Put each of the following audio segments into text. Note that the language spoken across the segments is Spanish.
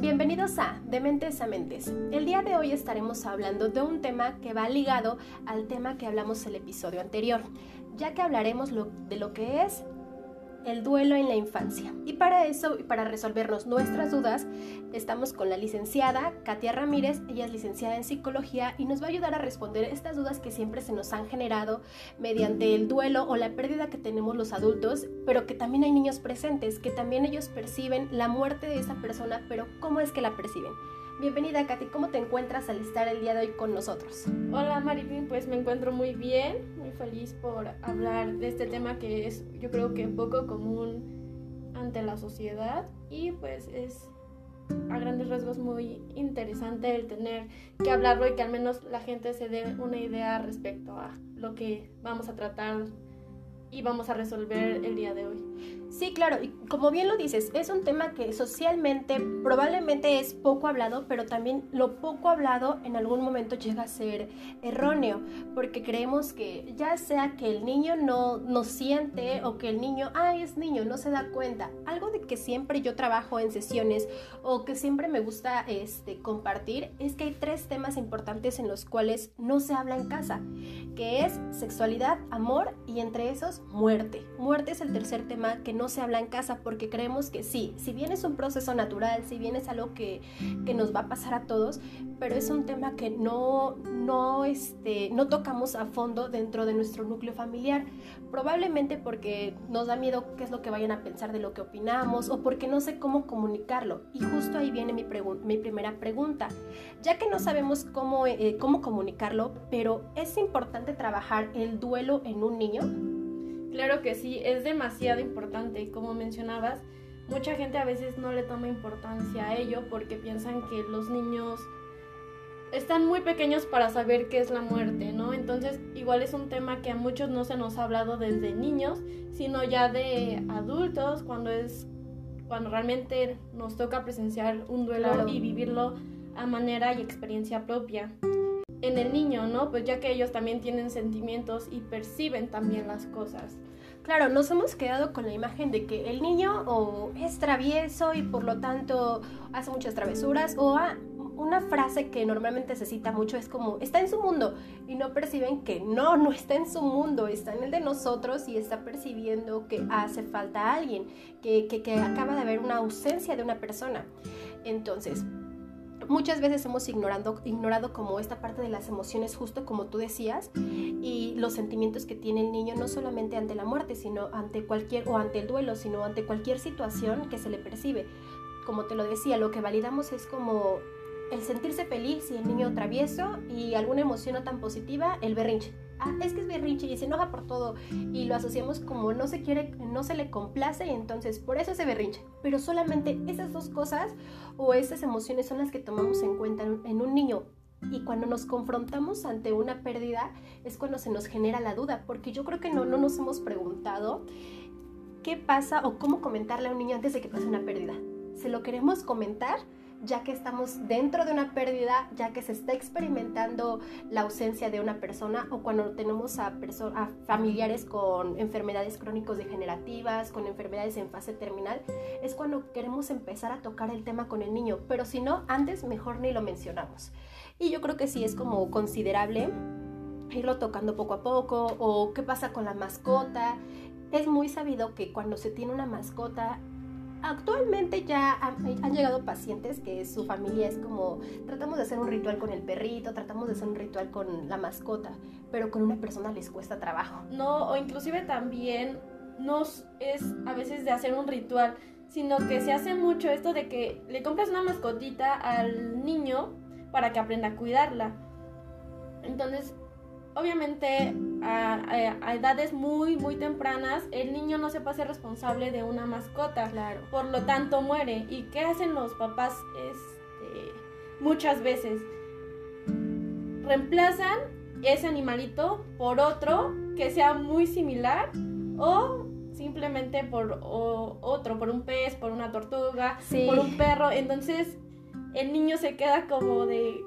Bienvenidos a Dementes a Mentes. El día de hoy estaremos hablando de un tema que va ligado al tema que hablamos el episodio anterior, ya que hablaremos de lo que es el duelo en la infancia. Y para eso, y para resolvernos nuestras dudas, estamos con la licenciada Katia Ramírez. Ella es licenciada en psicología y nos va a ayudar a responder estas dudas que siempre se nos han generado mediante el duelo o la pérdida que tenemos los adultos, pero que también hay niños presentes, que también ellos perciben la muerte de esa persona, pero ¿cómo es que la perciben? Bienvenida Katy, ¿cómo te encuentras al estar el día de hoy con nosotros? Hola Maripin, pues me encuentro muy bien, muy feliz por hablar de este tema que es yo creo que poco común ante la sociedad y pues es a grandes rasgos muy interesante el tener que hablarlo y que al menos la gente se dé una idea respecto a lo que vamos a tratar y vamos a resolver el día de hoy. Sí, claro, y como bien lo dices, es un tema que socialmente probablemente es poco hablado, pero también lo poco hablado en algún momento llega a ser erróneo, porque creemos que ya sea que el niño no, no siente o que el niño, ay, es niño, no se da cuenta. Algo de que siempre yo trabajo en sesiones o que siempre me gusta este, compartir es que hay tres temas importantes en los cuales no se habla en casa, que es sexualidad, amor y entre esos muerte. Muerte es el tercer tema que no se habla en casa porque creemos que sí, si bien es un proceso natural, si bien es algo que, que nos va a pasar a todos, pero es un tema que no, no, este, no tocamos a fondo dentro de nuestro núcleo familiar. Probablemente porque nos da miedo qué es lo que vayan a pensar de lo que opinamos o porque no sé cómo comunicarlo. Y justo ahí viene mi, mi primera pregunta. Ya que no sabemos cómo, eh, cómo comunicarlo, pero es importante trabajar el duelo en un niño. Claro que sí, es demasiado importante. Como mencionabas, mucha gente a veces no le toma importancia a ello porque piensan que los niños están muy pequeños para saber qué es la muerte, ¿no? Entonces, igual es un tema que a muchos no se nos ha hablado desde niños, sino ya de adultos, cuando es cuando realmente nos toca presenciar un duelo y vivirlo a manera y experiencia propia. En el niño, ¿no? Pues ya que ellos también tienen sentimientos y perciben también las cosas. Claro, nos hemos quedado con la imagen de que el niño o es travieso y por lo tanto hace muchas travesuras o una frase que normalmente se cita mucho es como está en su mundo y no perciben que no, no está en su mundo, está en el de nosotros y está percibiendo que hace falta alguien, que, que, acaba de haber una ausencia de una persona. Entonces, muchas veces hemos ignorando, ignorado como esta parte de las emociones, justo como tú decías, y los sentimientos que tiene el niño, no solamente ante la muerte, sino ante cualquier, o ante el duelo, sino ante cualquier situación que se le percibe. Como te lo decía, lo que validamos es como el sentirse feliz y el niño travieso y alguna emoción no tan positiva, el berrinche ah, es que es berrinche y se enoja por todo y lo asociamos como no se quiere, no se le complace y entonces por eso se berrinche. Pero solamente esas dos cosas o esas emociones son las que tomamos en cuenta en un niño. Y cuando nos confrontamos ante una pérdida es cuando se nos genera la duda, porque yo creo que no, no nos hemos preguntado qué pasa o cómo comentarle a un niño antes de que pase una pérdida. ¿Se lo queremos comentar? Ya que estamos dentro de una pérdida, ya que se está experimentando la ausencia de una persona o cuando tenemos a, a familiares con enfermedades crónicos degenerativas, con enfermedades en fase terminal, es cuando queremos empezar a tocar el tema con el niño, pero si no, antes mejor ni lo mencionamos. Y yo creo que sí es como considerable irlo tocando poco a poco o qué pasa con la mascota. Es muy sabido que cuando se tiene una mascota Actualmente ya han, llegado pacientes que su familia es como, tratamos de hacer un ritual con el perrito, tratamos de hacer un ritual con la mascota, pero con una persona les cuesta trabajo. No, o inclusive también nos es a veces de hacer un ritual, sino que se hace mucho esto de que le compras una mascotita al niño para que aprenda a cuidarla. Entonces, obviamente a, edades muy, muy tempranas, el niño no se puede ser responsable de una mascota. Claro. Por lo tanto, muere. ¿Y qué hacen los papás? Este, muchas veces reemplazan ese animalito por otro que sea muy similar o simplemente por otro, por un pez, por una tortuga, por un perro. Entonces el niño se queda como de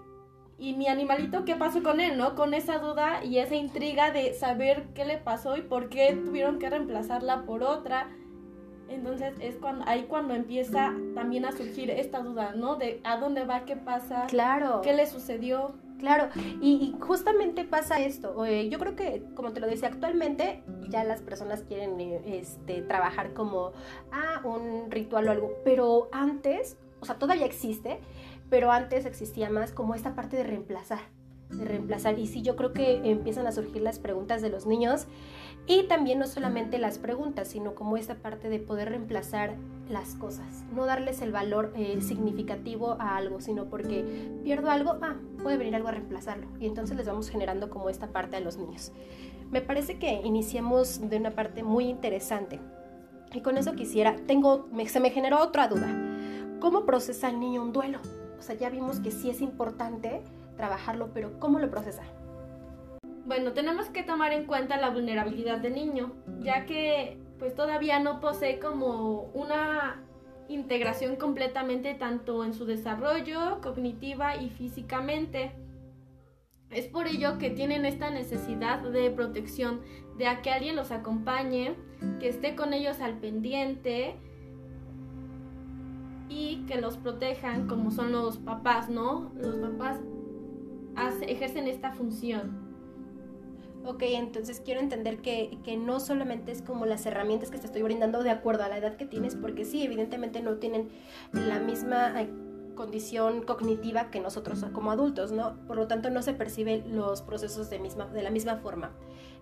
y mi animalito, ¿qué pasó con él, no? Con esa duda y esa intriga de saber qué le pasó y por qué tuvieron que reemplazarla por otra. Entonces es cuando, ahí cuando empieza también a surgir esta duda, ¿no? De a dónde va, qué pasa, Claro. qué le sucedió. Claro, y, y justamente pasa esto. eh, yo creo que, como te lo decía, actualmente ya las personas quieren eh, este, trabajar como ah, un ritual o algo, pero antes, o sea, todavía existe, pero antes existía más como esta parte de reemplazar, de reemplazar. Y sí, yo creo que empiezan a surgir las preguntas de los niños y también no solamente las preguntas, sino como esta parte de poder reemplazar las cosas, no darles el valor eh, significativo a algo, sino porque pierdo algo, ah, puede venir algo a reemplazarlo. Y entonces les vamos generando como esta parte a los niños. Me parece que iniciamos de una parte muy interesante. Y con eso quisiera, tengo, me- se me generó otra duda. ¿Cómo procesa el niño un duelo? O sea, ya vimos que sí es importante trabajarlo, pero ¿cómo lo procesa? Bueno, tenemos que tomar en cuenta la vulnerabilidad del niño, ya que pues todavía no posee como una integración completamente tanto en su desarrollo cognitiva y físicamente. Es por ello que tienen esta necesidad de protección, de a que alguien los acompañe, que esté con ellos al pendiente y que los protejan como son los papás, ¿no? Los papás ejercen esta función. Ok, entonces quiero entender que, que no solamente es como las herramientas que te estoy brindando de acuerdo a la edad que tienes, porque sí, evidentemente no tienen la misma condición cognitiva que nosotros como adultos, ¿no? Por lo tanto, no se perciben los procesos de, misma, de la misma forma.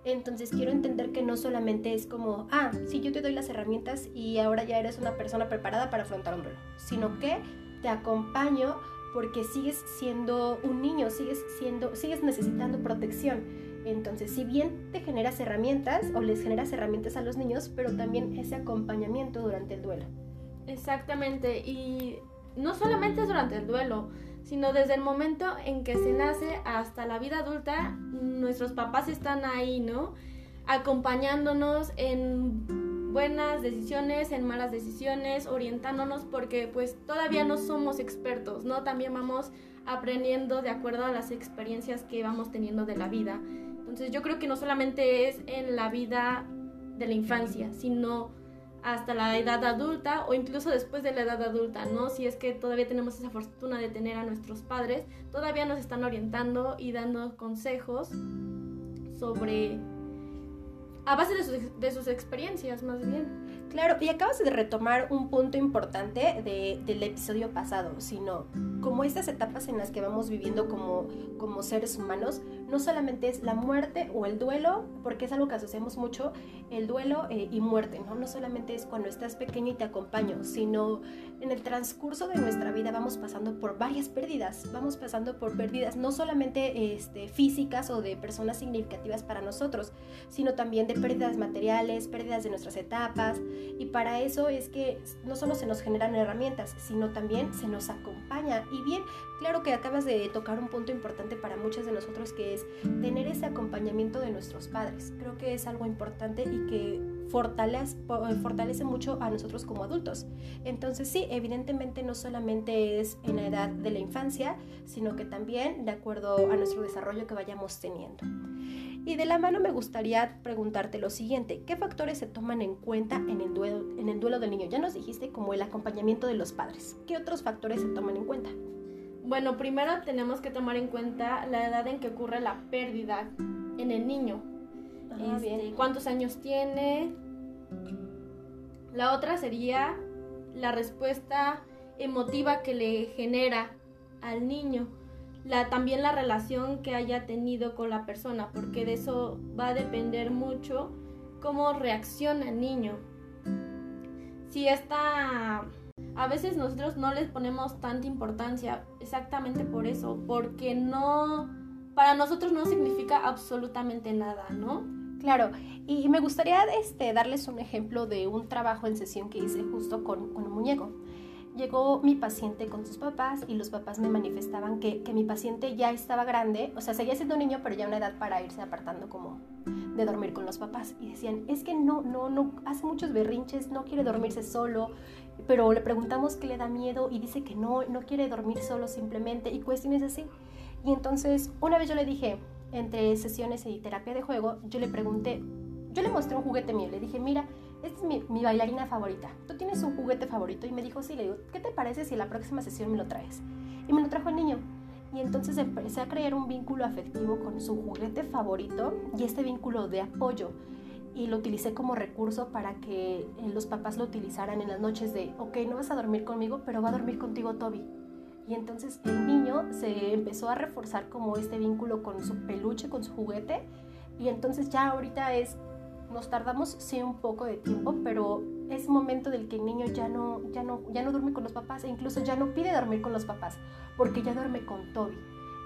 Entonces, quiero entender que no solamente es como, ah, sí, yo te doy las herramientas y ahora ya eres una persona preparada para afrontar un duelo, sino que te acompaño porque sigues siendo un niño, sigues siendo, sigues necesitando protección. Entonces, si bien te generas herramientas o les generas herramientas a los niños, pero también ese acompañamiento durante el duelo. Exactamente, y no solamente es durante el duelo, sino desde el momento en que se nace hasta la vida adulta, nuestros papás están ahí, ¿no? Acompañándonos en buenas decisiones, en malas decisiones, orientándonos porque pues todavía no somos expertos, ¿no? También vamos aprendiendo de acuerdo a las experiencias que vamos teniendo de la vida. Entonces yo creo que no solamente es en la vida de la infancia, sino hasta la edad adulta o incluso después de la edad adulta, ¿no? Si es que todavía tenemos esa fortuna de tener a nuestros padres, todavía nos están orientando y dando consejos sobre... a base de sus, de sus experiencias, más bien. Claro, y acabas de retomar un punto importante de, del episodio pasado, sino como estas etapas en las que vamos viviendo como, como seres humanos, no solamente es la muerte o el duelo, porque es algo que asociamos mucho, el duelo eh, y muerte, ¿no? No solamente es cuando estás pequeño y te acompaño, sino en el transcurso de nuestra vida vamos pasando por varias pérdidas, vamos pasando por pérdidas no solamente este, físicas o de personas significativas para nosotros, sino también de pérdidas materiales, pérdidas de nuestras etapas, y para eso es que no solo se nos generan herramientas, sino también se nos acompaña. Y bien, claro que acabas de tocar un punto importante para muchos de nosotros que es tener ese acompañamiento de nuestros padres. Creo que es algo importante y que fortalece, fortalece mucho a nosotros como adultos. Entonces sí, evidentemente no solamente es en la edad de la infancia, sino que también de acuerdo a nuestro desarrollo que vayamos teniendo. Y de la mano me gustaría preguntarte lo siguiente, ¿qué factores se toman en cuenta en el, duelo, en el duelo del niño? Ya nos dijiste como el acompañamiento de los padres. ¿Qué otros factores se toman en cuenta? Bueno, primero tenemos que tomar en cuenta la edad en que ocurre la pérdida en el niño. Ah, Este, bien. ¿Cuántos años tiene? La otra sería la respuesta emotiva que le genera al niño. La, también la relación que haya tenido con la persona, porque de eso va a depender mucho cómo reacciona el niño. Si está... A veces nosotros no les ponemos tanta importancia exactamente por eso, porque no... Para nosotros no significa absolutamente nada, ¿no? Claro, y me gustaría este, darles un ejemplo de un trabajo en sesión que hice justo con, un muñeco. Llegó mi paciente con sus papás y los papás me manifestaban que, que mi paciente ya estaba grande, o sea, seguía siendo un niño, pero ya una edad para irse apartando como de dormir con los papás. Y decían, es que no, no, no, hace muchos berrinches, no quiere dormirse solo, pero le preguntamos qué le da miedo y dice que no, no quiere dormir solo simplemente y cuestiones así. Y entonces, una vez yo le dije, entre sesiones y terapia de juego, yo le pregunté, yo le mostré un juguete mío, le dije, mira, esta es mi, mi, bailarina favorita. ¿Tú tienes un juguete favorito? Y me dijo, sí, le digo, ¿qué te parece si la próxima sesión me lo traes? Y me lo trajo el niño. Y entonces empecé a crear un vínculo afectivo con su juguete favorito y este vínculo de apoyo. Y lo utilicé como recurso para que eh, los papás lo utilizaran en las noches de, ok, no vas a dormir conmigo, pero va a dormir contigo Toby. Y entonces el niño se empezó a reforzar como este vínculo con su peluche, con su juguete. Y entonces ya ahorita es, nos tardamos sí un poco de tiempo, pero es momento del que el niño ya no, ya no, ya no duerme con los papás e incluso ya no pide dormir con los papás porque ya duerme con Toby.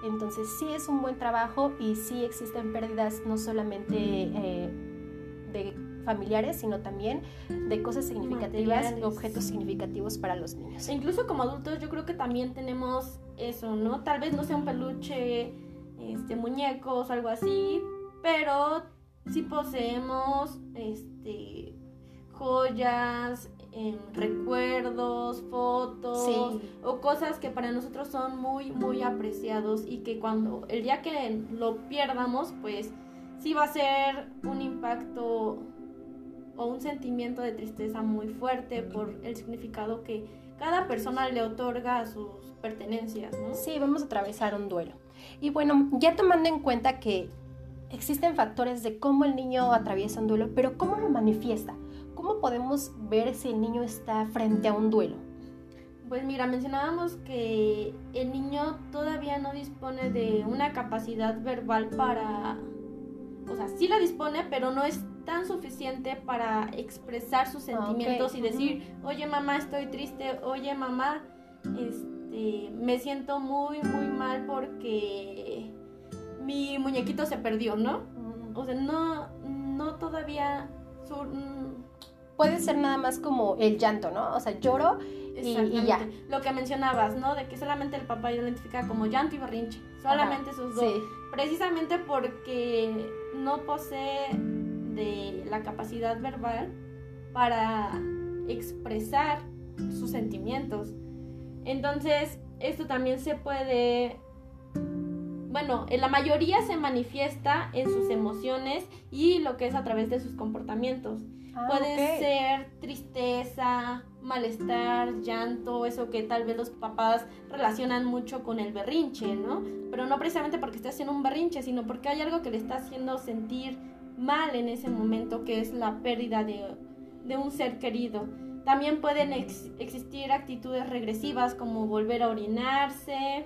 Entonces sí es un buen trabajo y sí existen pérdidas no solamente eh, de familiares, sino también de cosas significativas, de objetos significativos para los niños. E incluso como adultos yo creo que también tenemos eso, ¿no? Tal vez no sea un peluche, este, muñecos, algo así, pero sí poseemos este, joyas, recuerdos, fotos o cosas que para nosotros son muy, muy apreciados y que cuando el día que lo pierdamos, pues sí va a ser un impacto o un sentimiento de tristeza muy fuerte por el significado que cada persona le otorga a sus pertenencias, ¿no? Sí, vamos a atravesar un duelo. Y bueno, ya tomando en cuenta que existen factores de cómo el niño atraviesa un duelo, pero cómo lo manifiesta. ¿Cómo podemos ver si el niño está frente a un duelo? Pues mira, mencionábamos que el niño todavía no dispone de una capacidad verbal para... O sea, sí la dispone, pero no es tan suficiente para expresar sus ah, sentimientos y decir, oye mamá, estoy triste, oye mamá, este, me siento muy, muy mal porque mi muñequito se perdió, ¿no? O sea, no, no todavía puede ser nada más como el llanto, ¿no? O sea, lloro y, ya. Lo que mencionabas, ¿no? De que solamente el papá identifica como llanto y berrinche. Solamente esos dos. Precisamente porque no posee de la capacidad verbal para expresar sus sentimientos. Entonces, esto también se puede bueno, en la mayoría se manifiesta en sus emociones y lo que es a través de sus comportamientos. Ah, Puede ser tristeza, malestar, llanto, eso que tal vez los papás relacionan mucho con el berrinche, ¿no? Pero no precisamente porque esté haciendo un berrinche, sino porque hay algo que le está haciendo sentir mal en ese momento, que es la pérdida de, un ser querido. También pueden existir actitudes regresivas como volver a orinarse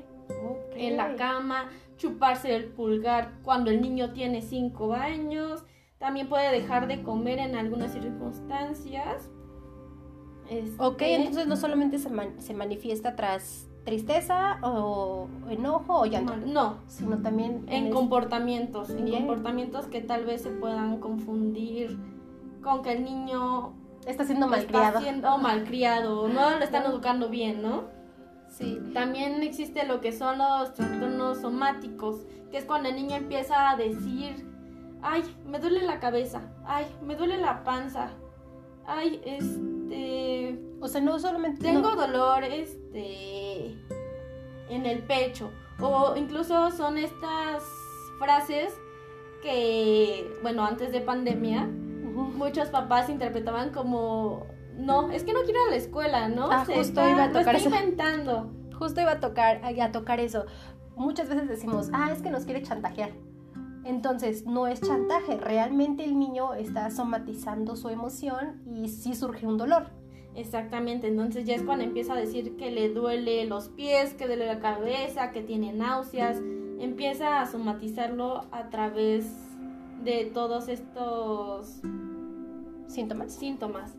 en la cama, chuparse el pulgar cuando el niño tiene 5 años también puede dejar de comer en algunas circunstancias. Este, ok, entonces no solamente se, se, manifiesta tras tristeza o enojo o llanto. No, sino también en, comportamientos, en comportamientos que tal vez se puedan confundir con que el niño está siendo malcriado. Está siendo malcriado, no lo están educando bien, ¿no? Sí. También existe lo que son los trastornos somáticos, que es cuando el niño empieza a decir ay, me duele la cabeza, ay, me duele la panza, ay, este... O sea, no solamente... Tengo dolor, este, en el pecho. O incluso son estas frases que, bueno, antes de pandemia, muchos papás interpretaban como, no, es que no quiero ir a la escuela, ¿no? Ah, justo iba a tocar eso. inventando. Justo iba a tocar, a tocar eso. Muchas veces decimos, ah, es que nos quiere chantajear. Entonces, no es chantaje, realmente el niño está somatizando su emoción y sí surge un dolor. Exactamente, entonces ya es cuando empieza a decir que le duele los pies, que duele la cabeza, que tiene náuseas, empieza a somatizarlo a través de todos estos síntomas. Síntomas.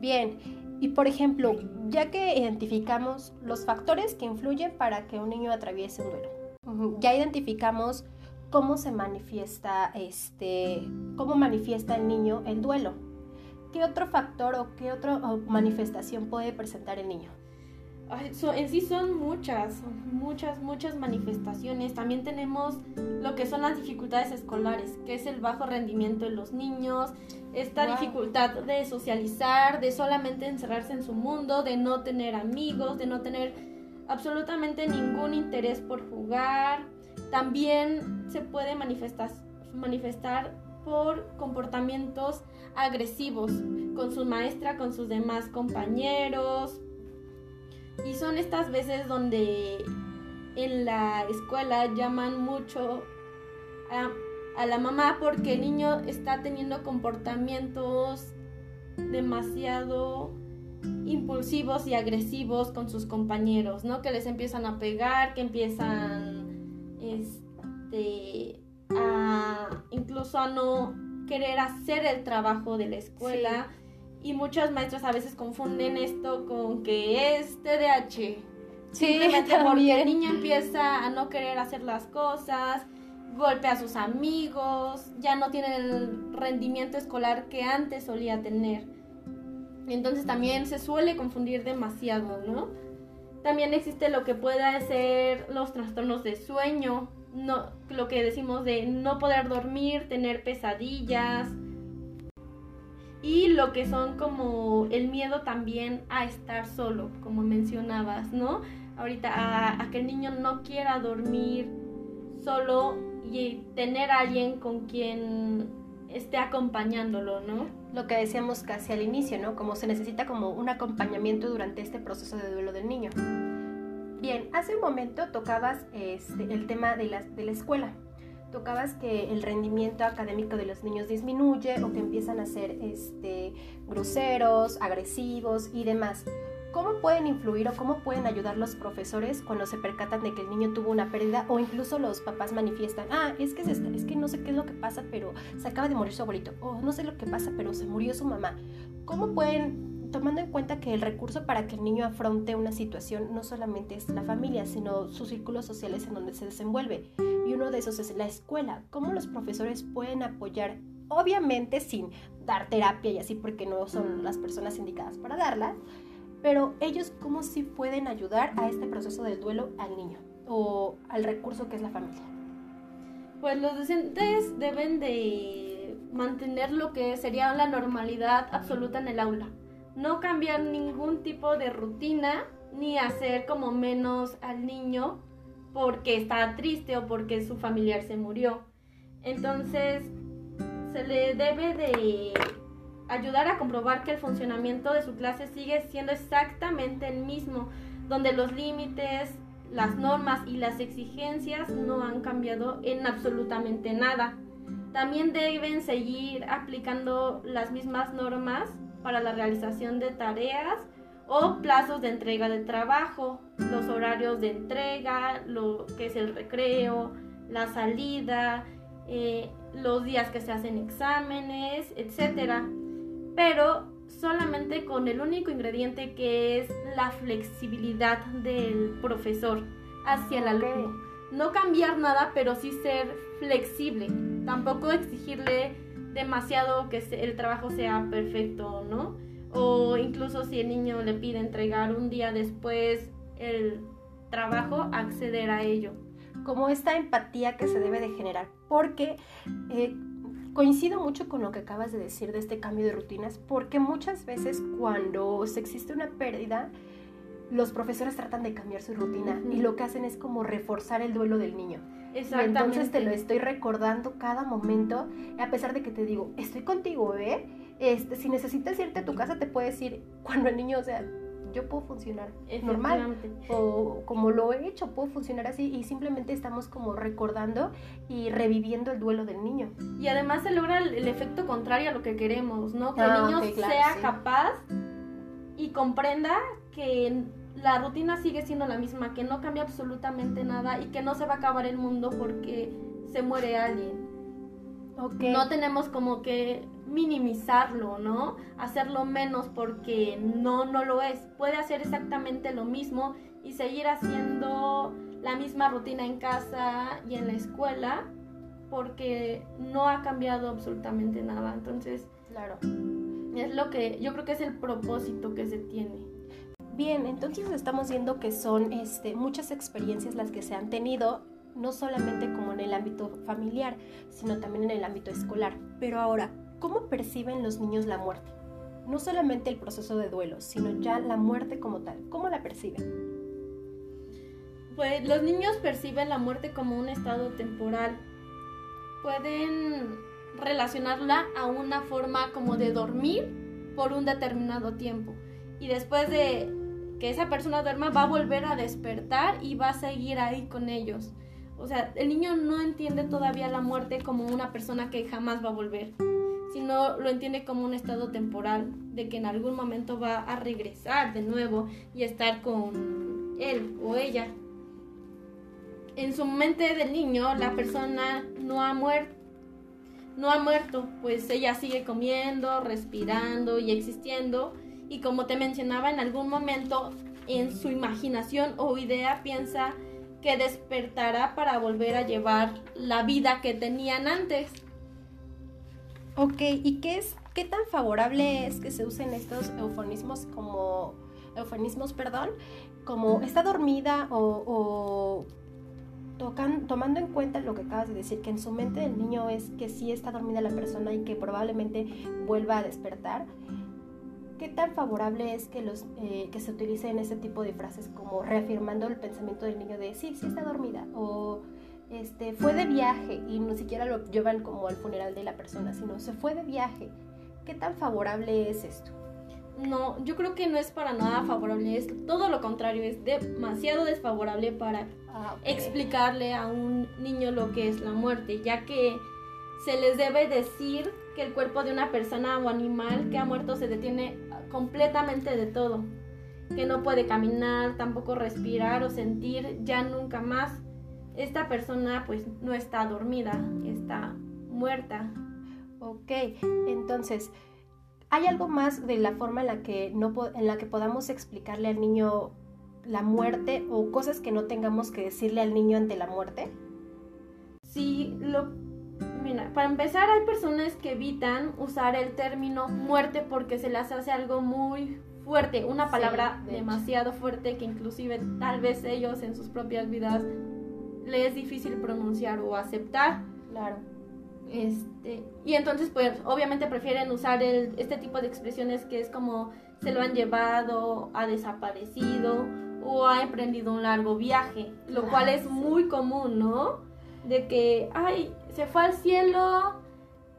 Bien, y por ejemplo, ya que identificamos los factores que influyen para que un niño atraviese un duelo, ya identificamos cómo se manifiesta este, cómo manifiesta el niño el duelo. ¿Qué otro factor o qué otra manifestación puede presentar el niño? en sí son muchas, muchas, muchas manifestaciones. También tenemos lo que son las dificultades escolares, que es el bajo rendimiento de los niños, esta dificultad de socializar, de solamente encerrarse en su mundo, de no tener amigos, de no tener absolutamente ningún interés por jugar, también se puede manifestar, manifestar por comportamientos agresivos, con su maestra, con sus demás compañeros. Y son estas veces donde en la escuela llaman mucho a, a la mamá porque el niño está teniendo comportamientos demasiado impulsivos y agresivos con sus compañeros, ¿no? Que les empiezan a pegar, que empiezan este a incluso a no querer hacer el trabajo de la escuela y muchas maestras a veces confunden esto con que es TDAH. Sí, Simplemente porque el niño empieza a no querer hacer las cosas, golpea a sus amigos, ya no tiene el rendimiento escolar que antes solía tener. Entonces también se suele confundir demasiado, ¿no? También existe lo que pueda ser los trastornos de sueño, no, lo que decimos de no poder dormir, tener pesadillas. Y lo que son como el miedo también a estar solo, como mencionabas, ¿no? Ahorita a, a que el niño no quiera dormir solo y tener a alguien con quien esté acompañándolo, ¿no? Lo que decíamos casi al inicio, ¿no? Como se necesita como un acompañamiento durante este proceso de duelo del niño. Bien, hace un momento tocabas este, el tema de la, de la escuela. Tocabas que el rendimiento académico de los niños disminuye o que empiezan a ser este, groseros, agresivos y demás. ¿Cómo pueden influir o cómo pueden ayudar los profesores cuando se percatan de que el niño tuvo una pérdida o incluso los papás manifiestan, ah, es que, es, es que no sé qué es lo que pasa, pero se acaba de morir su abuelito, o no sé lo que pasa, pero se murió su mamá? ¿Cómo pueden, tomando en cuenta que el recurso para que el niño afronte una situación no solamente es la familia, sino sus círculos sociales en donde se desenvuelve? Y uno de esos es la escuela. ¿Cómo los profesores pueden apoyar obviamente sin dar terapia y así porque no son las personas indicadas para darla, pero ellos cómo sí pueden ayudar a este proceso del duelo al niño o al recurso que es la familia. Pues los docentes deben de mantener lo que sería la normalidad absoluta en el aula. No cambiar ningún tipo de rutina ni hacer como menos al niño porque está triste o porque su familiar se murió. Entonces se le debe de ayudar a comprobar que el funcionamiento de su clase sigue siendo exactamente el mismo, donde los límites, las normas y las exigencias no han cambiado en absolutamente nada. También deben seguir aplicando las mismas normas para la realización de tareas o plazos de entrega de trabajo, los horarios de entrega, lo que es el recreo, la salida, eh, los días que se hacen exámenes, etcétera pero solamente con el único ingrediente que es la flexibilidad del profesor hacia el alumno. No cambiar nada, pero sí ser flexible. Tampoco exigirle demasiado que el trabajo sea perfecto, ¿no? O incluso si el niño le pide entregar un día después el trabajo, acceder a ello. Como esta empatía que se debe de generar, porque eh, Coincido mucho con lo que acabas de decir de este cambio de rutinas, porque muchas veces cuando se existe una pérdida, los profesores tratan de cambiar su rutina y lo que hacen es como reforzar el duelo del niño. Exactamente. Entonces te lo estoy recordando cada momento, a pesar de que te digo, estoy contigo, ¿eh? Este, si necesitas irte a tu casa, te puedes ir cuando el niño, o sea, yo puedo funcionar normal o como lo he hecho, puedo funcionar así y simplemente estamos como recordando y reviviendo el duelo del niño. Y además se logra el, efecto contrario a lo que queremos, ¿no? Que el ah, niño sea capaz y comprenda que la rutina sigue siendo la misma, que no cambia absolutamente nada y que no se va a acabar el mundo porque se muere alguien. No tenemos como que minimizarlo, ¿no? Hacerlo menos porque no, no lo es. Puede hacer exactamente lo mismo y seguir haciendo la misma rutina en casa y en la escuela porque no ha cambiado absolutamente nada. Entonces, claro, es lo que yo creo que es el propósito que se tiene. Bien, entonces estamos viendo que son este, muchas experiencias las que se han tenido no solamente como en el ámbito familiar, sino también en el ámbito escolar. Pero ahora, ¿cómo perciben los niños la muerte? No solamente el proceso de duelo, sino ya la muerte como tal. ¿Cómo la perciben? Pues los niños perciben la muerte como un estado temporal. Pueden relacionarla a una forma como de dormir por un determinado tiempo. Y después de que esa persona duerma va a volver a despertar y va a seguir ahí con ellos. O sea, el niño no entiende todavía la muerte como una persona que jamás va a volver, sino lo entiende como un estado temporal, de que en algún momento va a regresar de nuevo y estar con él o ella. En su mente del niño, la persona no ha muerto, no ha muerto, pues ella sigue comiendo, respirando y existiendo. Y como te mencionaba, en algún momento en su imaginación o idea piensa que despertará para volver a llevar la vida que tenían antes. Ok, ¿y qué es qué tan favorable es que se usen estos eufemismos como eufemismos, perdón, como está dormida o, tocan, tomando en cuenta lo que acabas de decir, que en su mente del niño es que sí está dormida la persona y que probablemente vuelva a despertar? ¿Qué tan favorable es que, los, eh, que se utilicen ese tipo de frases como reafirmando el pensamiento del niño de sí, sí está dormida o este, fue de viaje y ni siquiera lo llevan como al funeral de la persona, sino se fue de viaje? ¿Qué tan favorable es esto? No, yo creo que no es para nada favorable, es todo lo contrario, es demasiado desfavorable para ah, explicarle a un niño lo que es la muerte, ya que se les debe decir que el cuerpo de una persona o animal que ha muerto se detiene completamente de todo, que no puede caminar, tampoco respirar o sentir ya nunca más. Esta persona pues no está dormida, está muerta. Ok, entonces, ¿hay algo más de la forma en la que, no, en la que podamos explicarle al niño la muerte o cosas que no tengamos que decirle al niño ante la muerte? Sí, lo Mira, para empezar hay personas que evitan usar el término muerte porque se les hace algo muy fuerte, una palabra demasiado fuerte que inclusive tal vez ellos en sus propias vidas les es difícil pronunciar o aceptar. Claro. Este, y entonces pues obviamente prefieren usar el, este tipo de expresiones que es como se lo han llevado, ha desaparecido o ha emprendido un largo viaje, lo cual es muy común, ¿no? de que, ay, se fue al cielo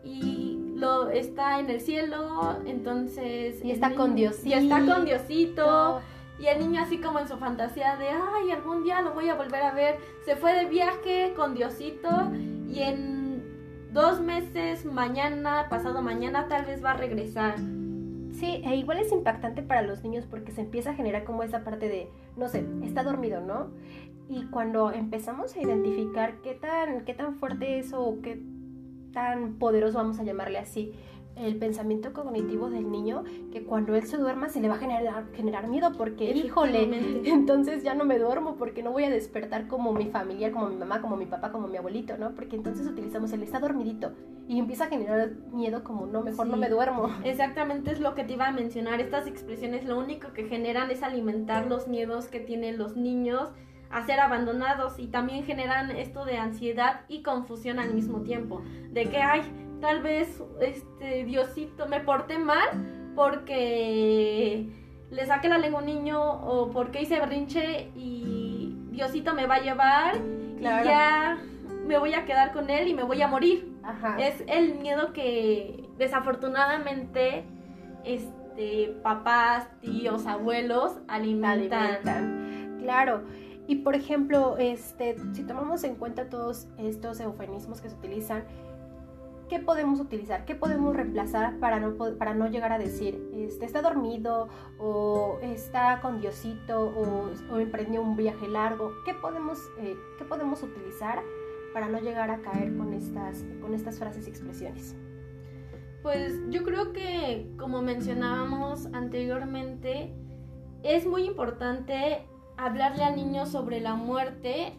y lo está en el cielo, entonces... Y está con Diosito. Y está con Diosito. Y el niño así como en su fantasía de, ay, algún día lo voy a volver a ver. Se fue de viaje con Diosito y en dos meses, mañana, pasado mañana, tal vez va a regresar. Sí, e igual es impactante para los niños porque se empieza a generar como esa parte de, no sé, está dormido, ¿no? Y cuando empezamos a identificar qué tan, qué tan fuerte es o qué tan poderoso, vamos a llamarle así, el pensamiento cognitivo del niño, que cuando él se duerma se le va a generar, generar miedo porque, híjole, entonces ya no me duermo porque no voy a despertar como mi familia, como mi mamá, como mi papá, como mi abuelito, ¿no? Porque entonces utilizamos el está dormidito y empieza a generar miedo como no, mejor no me duermo. Exactamente es lo que te iba a mencionar. Estas expresiones lo único que generan es alimentar los miedos que tienen los niños a ser abandonados y también generan esto de ansiedad y confusión al mismo tiempo, de que ay, tal vez este Diosito me porté mal porque le saqué la lengua a un niño o porque hice berrinche y Diosito me va a llevar y ya me voy a quedar con él y me voy a morir. Es el miedo que desafortunadamente este papás, tíos, abuelos alimentan. Claro. Y por ejemplo, este, si tomamos en cuenta todos estos eufemismos que se utilizan, ¿qué podemos utilizar? ¿Qué podemos reemplazar para no, para no llegar a decir, este, está dormido o está con Diosito o, emprendió un viaje largo? ¿Qué podemos, eh, ¿Qué podemos utilizar para no llegar a caer con estas, con estas frases y expresiones? Pues yo creo que, como mencionábamos anteriormente, es muy importante hablarle al niño sobre la muerte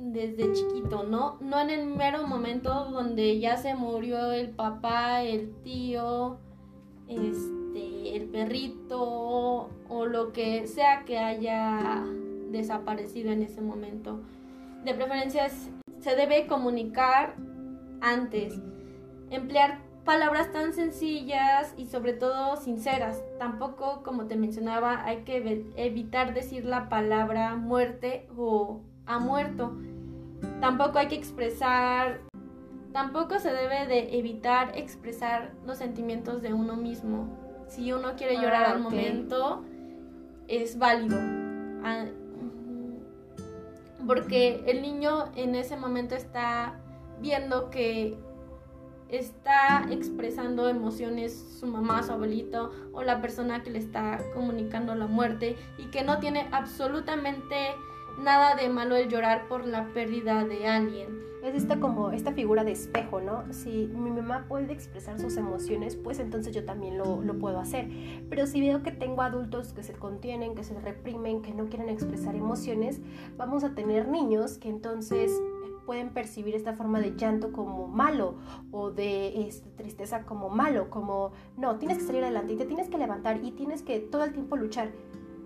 desde chiquito, ¿no? No en el mero momento donde ya se murió el papá, el tío, este, el perrito o lo que sea que haya desaparecido en ese momento. De preferencia se debe comunicar antes, emplear palabras tan sencillas y sobre todo sinceras. Tampoco, como te mencionaba, hay que evitar decir la palabra muerte o ha muerto. Tampoco hay que expresar, tampoco se debe de evitar expresar los sentimientos de uno mismo. Si uno quiere llorar Ah, al ok. momento, es válido. Ah, Porque el niño en ese momento está viendo que está expresando emociones su mamá, su abuelito o la persona que le está comunicando la muerte y que no tiene absolutamente nada de malo el llorar por la pérdida de alguien. Es esta como esta figura de espejo, ¿no? Si mi mamá puede expresar sus emociones, pues entonces yo también lo, lo puedo hacer. Pero si veo que tengo adultos que se contienen, que se reprimen, que no quieren expresar emociones, vamos a tener niños que entonces pueden percibir esta forma de llanto como malo o de este, tristeza como malo, como no, tienes que salir adelante y te tienes que levantar y tienes que todo el tiempo luchar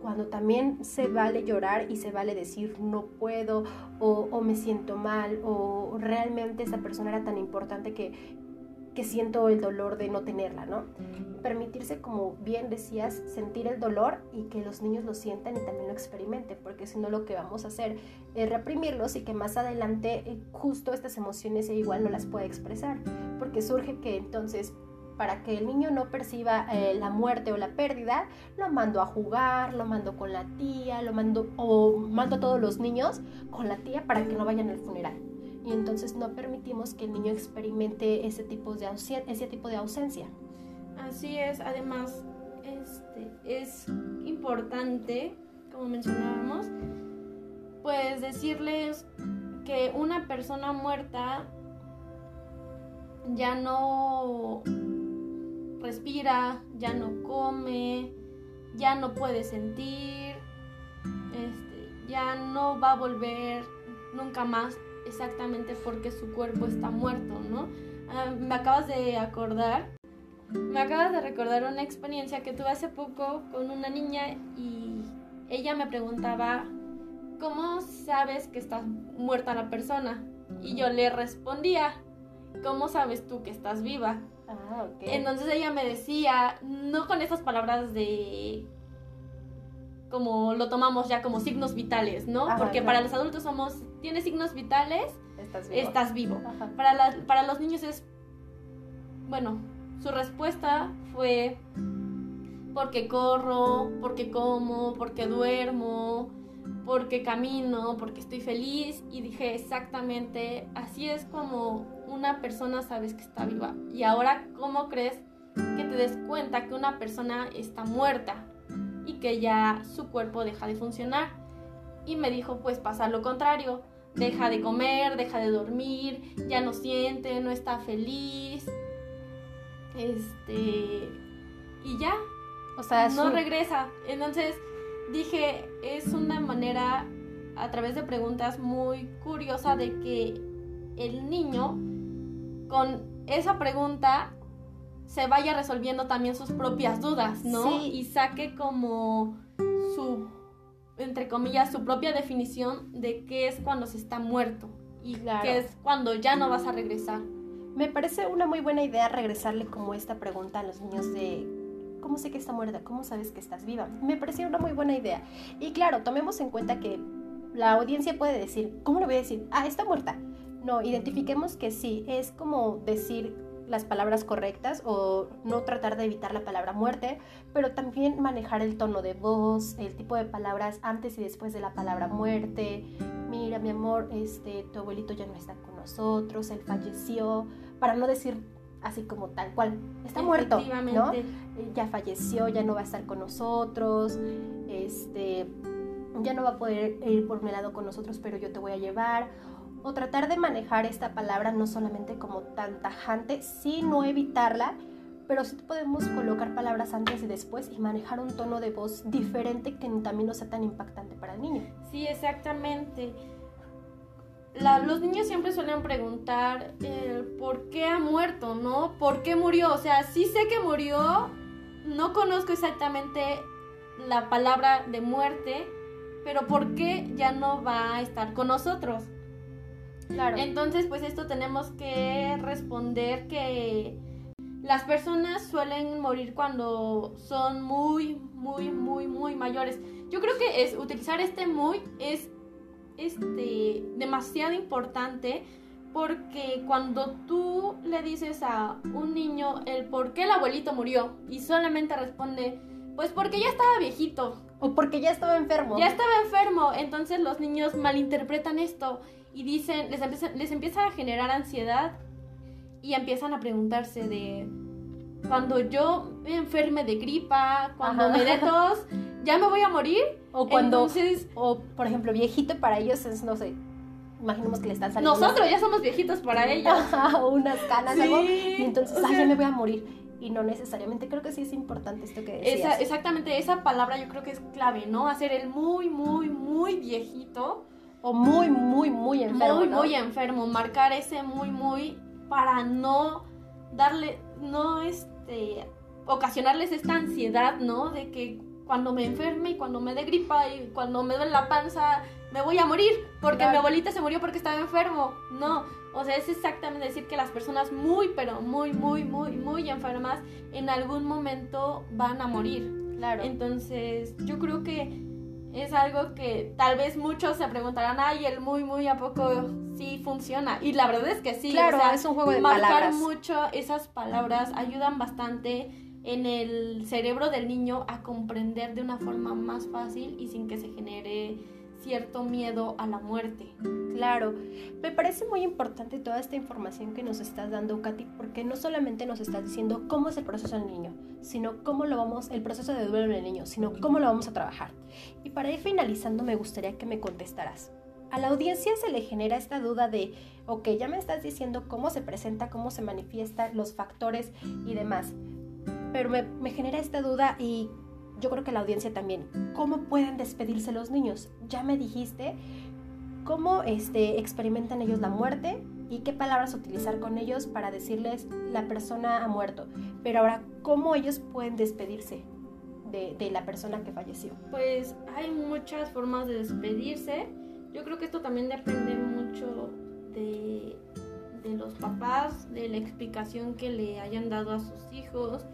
cuando también se vale llorar y se vale decir no puedo o, me siento mal o realmente esa persona era tan importante que, que siento el dolor de no tenerla, ¿no? Permitirse, como bien decías, sentir el dolor y que los niños lo sientan y también lo experimenten, porque si no lo que vamos a hacer es reprimirlos y que más adelante eh, justo estas emociones igual no las pueda expresar, porque surge que entonces para que el niño no perciba eh, la muerte o la pérdida, lo mando a jugar, lo mando con la tía, lo mando o mando a todos los niños con la tía para que no vayan al funeral. Y entonces no permitimos que el niño experimente ese tipo de, ese tipo de ausencia. Así es, además este, es importante, como mencionábamos, pues decirles que una persona muerta ya no respira, ya no come, ya no puede sentir, este, ya no va a volver nunca más exactamente porque su cuerpo está muerto, ¿no? Ah, me acabas de acordar me acabas de recordar una experiencia que tuve hace poco con una niña y ella me preguntaba, ¿cómo sabes que está muerta la persona? Y yo le respondía, ¿cómo sabes tú que estás viva? Ah. Entonces ella me decía, no con esas palabras de como lo tomamos ya como signos vitales, ¿no? Ajá, Porque claro. para los adultos somos, ¿tienes signos vitales? Estás vivo. Estás vivo. Para, la- para los niños es, bueno, su respuesta fue porque corro, porque como, porque duermo, porque camino, porque estoy feliz. Y dije exactamente, así es como una persona sabes que está viva. Y ahora, ¿cómo crees que te des cuenta que una persona está muerta y que ya su cuerpo deja de funcionar? Y me dijo, pues pasa lo contrario deja de comer, deja de dormir, ya no siente, no está feliz. Este. Y ya, O sea, no regresa. Entonces dije, es una manera a través de preguntas muy curiosa de que el niño con esa pregunta se vaya resolviendo también sus propias dudas, ¿no? Sí. Y saque como su, entre comillas, su propia definición de qué es cuando se está muerto y Claro. qué es cuando ya no vas a regresar. Me parece una muy buena idea regresarle como esta pregunta a los niños de ¿cómo sé que está muerta? ¿Cómo sabes que estás viva? Me pareció una muy buena idea. Y claro, tomemos en cuenta que la audiencia puede decir, ¿cómo le voy a decir? Ah, está muerta. No, identifiquemos que sí, es como decir las palabras correctas o no tratar de evitar la palabra muerte, pero también manejar el tono de voz, el tipo de palabras antes y después de la palabra muerte. Mira, mi amor, este, tu abuelito ya no está con nosotros, él falleció, para no decir así como tal cual, está muerto, ¿no? Eh, Ya falleció, ya no va a estar con nosotros, este, ya no va a poder ir por mi lado con nosotros, pero yo te voy a llevar. O tratar de manejar esta palabra no solamente como tan tajante, sino evitarla, pero sí podemos colocar palabras antes y después y manejar un tono de voz diferente que también no sea tan impactante para el niño. Sí, exactamente. Los niños siempre suelen preguntar el por qué ha muerto, ¿no? ¿Por qué murió? O sea, sí sé que murió, no conozco exactamente la palabra de muerte, pero ¿por qué ya no va a estar con nosotros? Claro. Entonces, pues esto tenemos que responder que las personas suelen morir cuando son muy, muy, muy, muy mayores. Yo creo que es utilizar este muy es este demasiado importante porque cuando tú le dices a un niño el por qué el abuelito murió y solamente responde, pues porque ya estaba viejito. O porque ya estaba enfermo. Ya estaba enfermo, entonces los niños malinterpretan esto y dicen, les empieza, les empieza a generar ansiedad y empiezan a preguntarse de cuando yo me enferme de gripa, cuando me dé tos, ya me voy a morir. O cuando, o por ejemplo, viejito para ellos es, no sé, imaginemos que le están saliendo. Nosotros ya somos viejitos para ellos. o unas canas, algo. Y entonces, ya me voy a morir. Y no necesariamente, creo que sí es importante esto que decías. exactamente, esa palabra yo creo que es clave, ¿no? Hacer el muy, muy, muy viejito. O muy, muy, muy enfermo. Muy, muy enfermo. Marcar ese muy, muy para no darle, no este, ocasionarles esta ansiedad, ¿no? De que cuando me enferme y cuando me dé gripa y cuando me duele la panza, me voy a morir porque mi abuelita se murió porque estaba enfermo. No, o sea, es exactamente decir que las personas muy, pero muy, muy, muy, muy enfermas en algún momento van a morir. Claro. Entonces, yo creo que es algo que tal vez muchos se preguntarán, ay, el muy, muy a poco sí funciona. Y la verdad es que sí. Claro, es un juego de marcar palabras. mucho esas palabras ayudan bastante en el cerebro del niño a comprender de una forma más fácil y sin que se genere cierto miedo a la muerte. Claro, me parece muy importante toda esta información que nos estás dando, Katy, porque no solamente nos estás diciendo cómo es el proceso del niño, sino cómo lo vamos, el proceso de duelo del niño, sino cómo lo vamos a trabajar. Y para ir finalizando, me gustaría que me contestaras. A la audiencia se le genera esta duda de, ok, ya me estás diciendo cómo se presenta, cómo se manifiesta, los factores y demás. Pero me, me genera esta duda y yo creo que la audiencia también, ¿cómo pueden despedirse los niños? Ya me dijiste cómo este, experimentan ellos la muerte y qué palabras utilizar con ellos para decirles la persona ha muerto. Pero ahora, ¿cómo ellos pueden despedirse de, la persona que falleció? Pues hay muchas formas de despedirse. Yo creo que esto también depende mucho de los papás, de la explicación que le hayan dado a sus hijos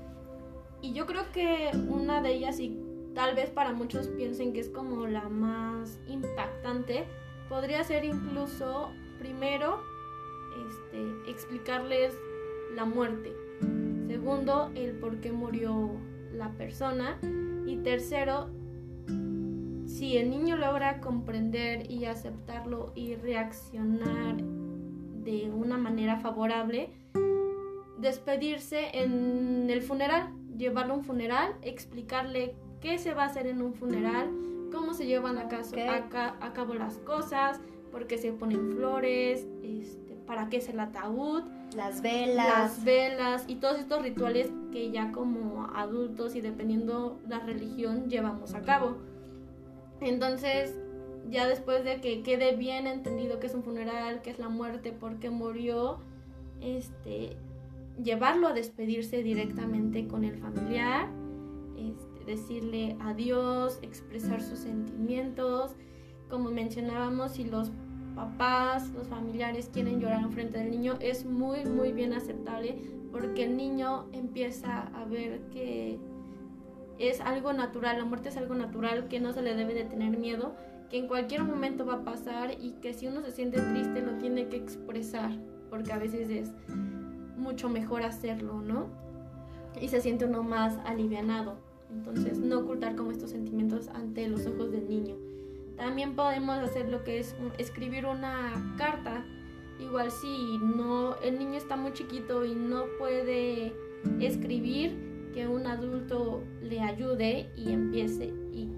y yo creo que una de ellas, y tal vez para muchos piensen que es como la más impactante, podría ser incluso, primero, este, explicarles la muerte. Segundo, el por qué murió la persona. Y tercero, si el niño logra comprender y aceptarlo y reaccionar de una manera favorable, despedirse en el funeral llevarlo a un funeral, explicarle qué se va a hacer en un funeral, cómo se llevan a, a, cabo las cosas, por qué se ponen flores, este, para qué es el ataúd, las velas. Las velas y todos estos rituales que ya como adultos y dependiendo la religión llevamos a cabo. Entonces, ya después de que quede bien entendido qué es un funeral, qué es la muerte, por qué murió, este, llevarlo a despedirse directamente con el familiar, este, decirle adiós, expresar sus sentimientos. Como mencionábamos, si los papás, los familiares quieren llorar en frente del niño, es muy, muy bien aceptable porque el niño empieza a ver que es algo natural, la muerte es algo natural, que no se le debe de tener miedo, que en cualquier momento va a pasar y que si uno se siente triste lo tiene que expresar, porque a veces es mucho mejor hacerlo, ¿no? Y se siente uno más alivianado. Entonces, no ocultar como estos sentimientos ante los ojos del niño. También podemos hacer lo que es escribir una carta. Igual si no el niño está muy chiquito y no puede escribir, que un adulto le ayude y empiece y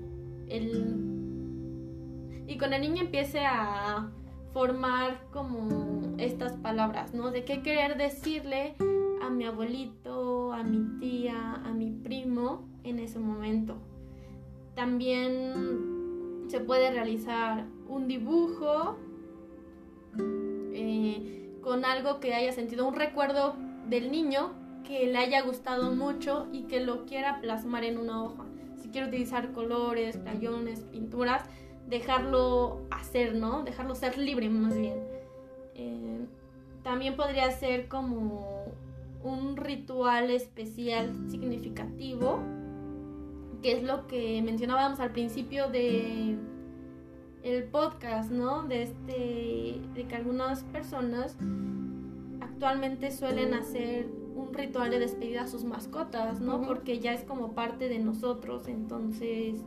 el y con el niño empiece a formar como estas palabras, ¿no? De qué querer decirle a mi abuelito, a mi tía, a mi primo en ese momento. También se puede realizar un dibujo eh, con algo que haya sentido, un recuerdo del niño que le haya gustado mucho y que lo quiera plasmar en una hoja. Si quiere utilizar colores, crayones, pinturas, dejarlo hacer, ¿no? Dejarlo ser libre más bien. Eh, también podría ser como un ritual especial significativo, que es lo que mencionábamos al principio de, el podcast, ¿no? De este, de que algunas personas actualmente suelen hacer un ritual de despedida a sus mascotas, ¿no? Porque ya es como parte de nosotros, entonces,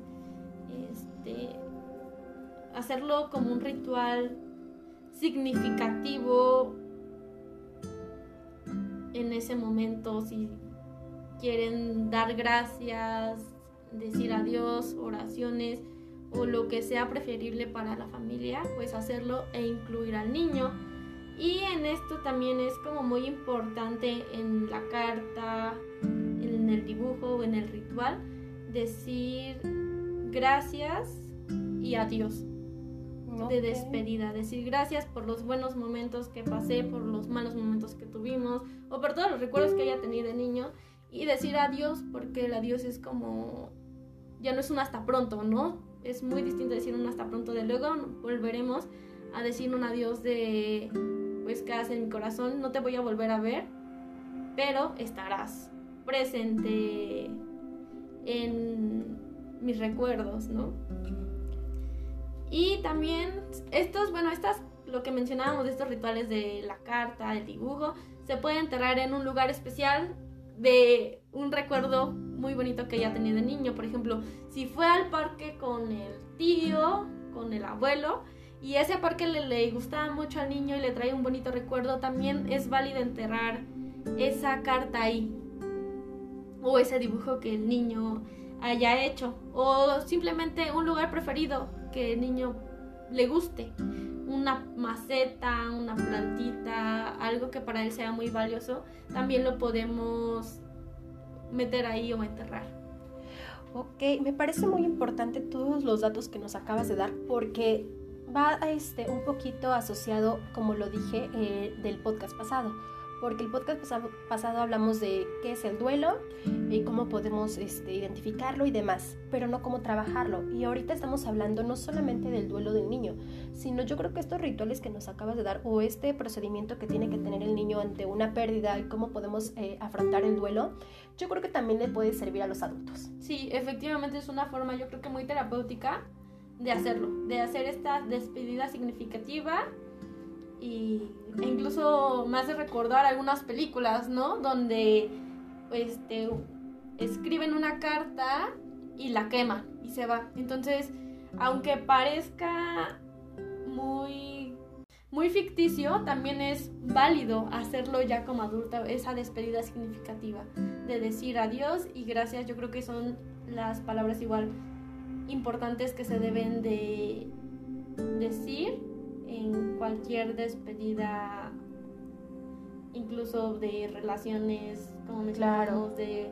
este, hacerlo como un ritual significativo en ese momento, si quieren dar gracias, decir adiós, oraciones o lo que sea preferible para la familia, pues hacerlo e incluir al niño. Y en esto también es como muy importante en la carta, en el dibujo o en el ritual, decir gracias y adiós de despedida, decir gracias por los buenos momentos que pasé, por los malos momentos que tuvimos o por todos los recuerdos que haya tenido de niño y decir adiós porque el adiós es como ya no es un hasta pronto, ¿no? Es muy distinto decir un hasta pronto de luego volveremos a decir un adiós de pues quedas en mi corazón, no te voy a volver a ver, pero estarás presente en mis recuerdos, ¿no? Y también estos, bueno, estas, lo que mencionábamos de estos rituales de la carta, el dibujo, se puede enterrar en un lugar especial de un recuerdo muy bonito que ella tenía de niño. Por ejemplo, si fue al parque con el tío, con el abuelo, y ese parque le, le gustaba mucho al niño y le trae un bonito recuerdo, también es válido enterrar esa carta ahí o ese dibujo que el niño haya hecho o simplemente un lugar preferido que el niño le guste una maceta, una plantita, algo que para él sea muy valioso, también lo podemos meter ahí o enterrar. Ok, me parece muy importante todos los datos que nos acabas de dar porque va este, un poquito asociado, como lo dije, eh, del podcast pasado. Porque el podcast pasado, hablamos de qué es el duelo y cómo podemos este, identificarlo y demás, pero no cómo trabajarlo. Y ahorita estamos hablando no solamente del duelo del niño, sino yo creo que estos rituales que nos acabas de dar o este procedimiento que tiene que tener el niño ante una pérdida y cómo podemos eh, afrontar el duelo, yo creo que también le puede servir a los adultos. Sí, efectivamente es una forma yo creo que muy terapéutica de hacerlo, de hacer esta despedida significativa y, incluso me hace recordar algunas películas, ¿no? Donde este, escriben una carta y la queman y se va. Entonces, aunque parezca muy, muy ficticio, también es válido hacerlo ya como adulta, esa despedida significativa de decir adiós y gracias. Yo creo que son las palabras igual importantes que se deben de decir en cualquier despedida, incluso de relaciones, como mencionamos, de,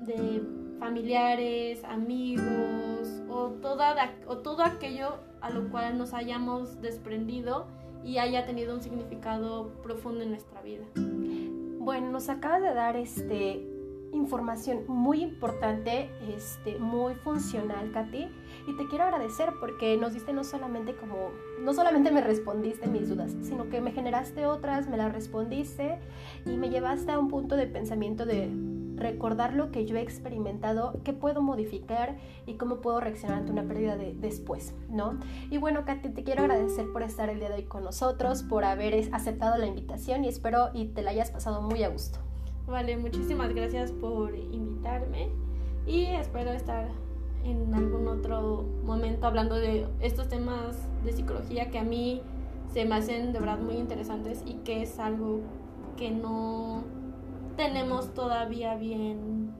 de familiares, amigos, o, toda, o todo aquello a lo cual nos hayamos desprendido y haya tenido un significado profundo en nuestra vida. Bueno, nos acaba de dar este información muy importante, este, muy funcional, Katy. Y te quiero agradecer porque nos diste no solamente como, no solamente me respondiste mis dudas, sino que me generaste otras, me las respondiste y me llevaste a un punto de pensamiento de recordar lo que yo he experimentado, qué puedo modificar y cómo puedo reaccionar ante una pérdida de, después, ¿no? Y bueno, Katy, te quiero agradecer por estar el día de hoy con nosotros, por haber aceptado la invitación y espero y te la hayas pasado muy a gusto. Vale, muchísimas gracias por invitarme y espero estar en algún otro momento hablando de estos temas de psicología que a mí se me hacen de verdad muy interesantes y que es algo que no tenemos todavía bien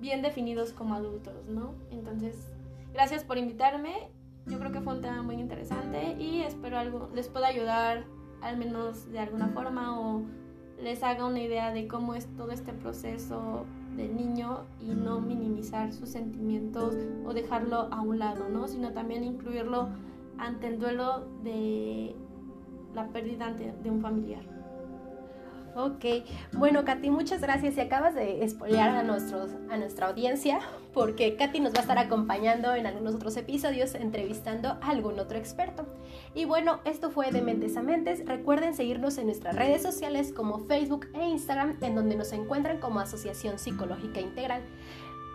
bien definidos como adultos, ¿no? Entonces, gracias por invitarme. Yo creo que fue un tema muy interesante y espero algo les pueda ayudar al menos de alguna forma o les haga una idea de cómo es todo este proceso del niño y no minimizar sus sentimientos o dejarlo a un lado, ¿no? Sino también incluirlo ante el duelo de la pérdida de un familiar. Ok, bueno Katy, muchas gracias y acabas de espolear a, nuestros, a nuestra audiencia porque Katy nos va a estar acompañando en algunos otros episodios entrevistando a algún otro experto. Y bueno, esto fue de Mentes a Mentes. Recuerden seguirnos en nuestras redes sociales como Facebook e Instagram en donde nos encuentran como Asociación Psicológica Integral.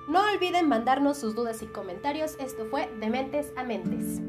No olviden mandarnos sus dudas y comentarios. Esto fue De Mentes a Mentes.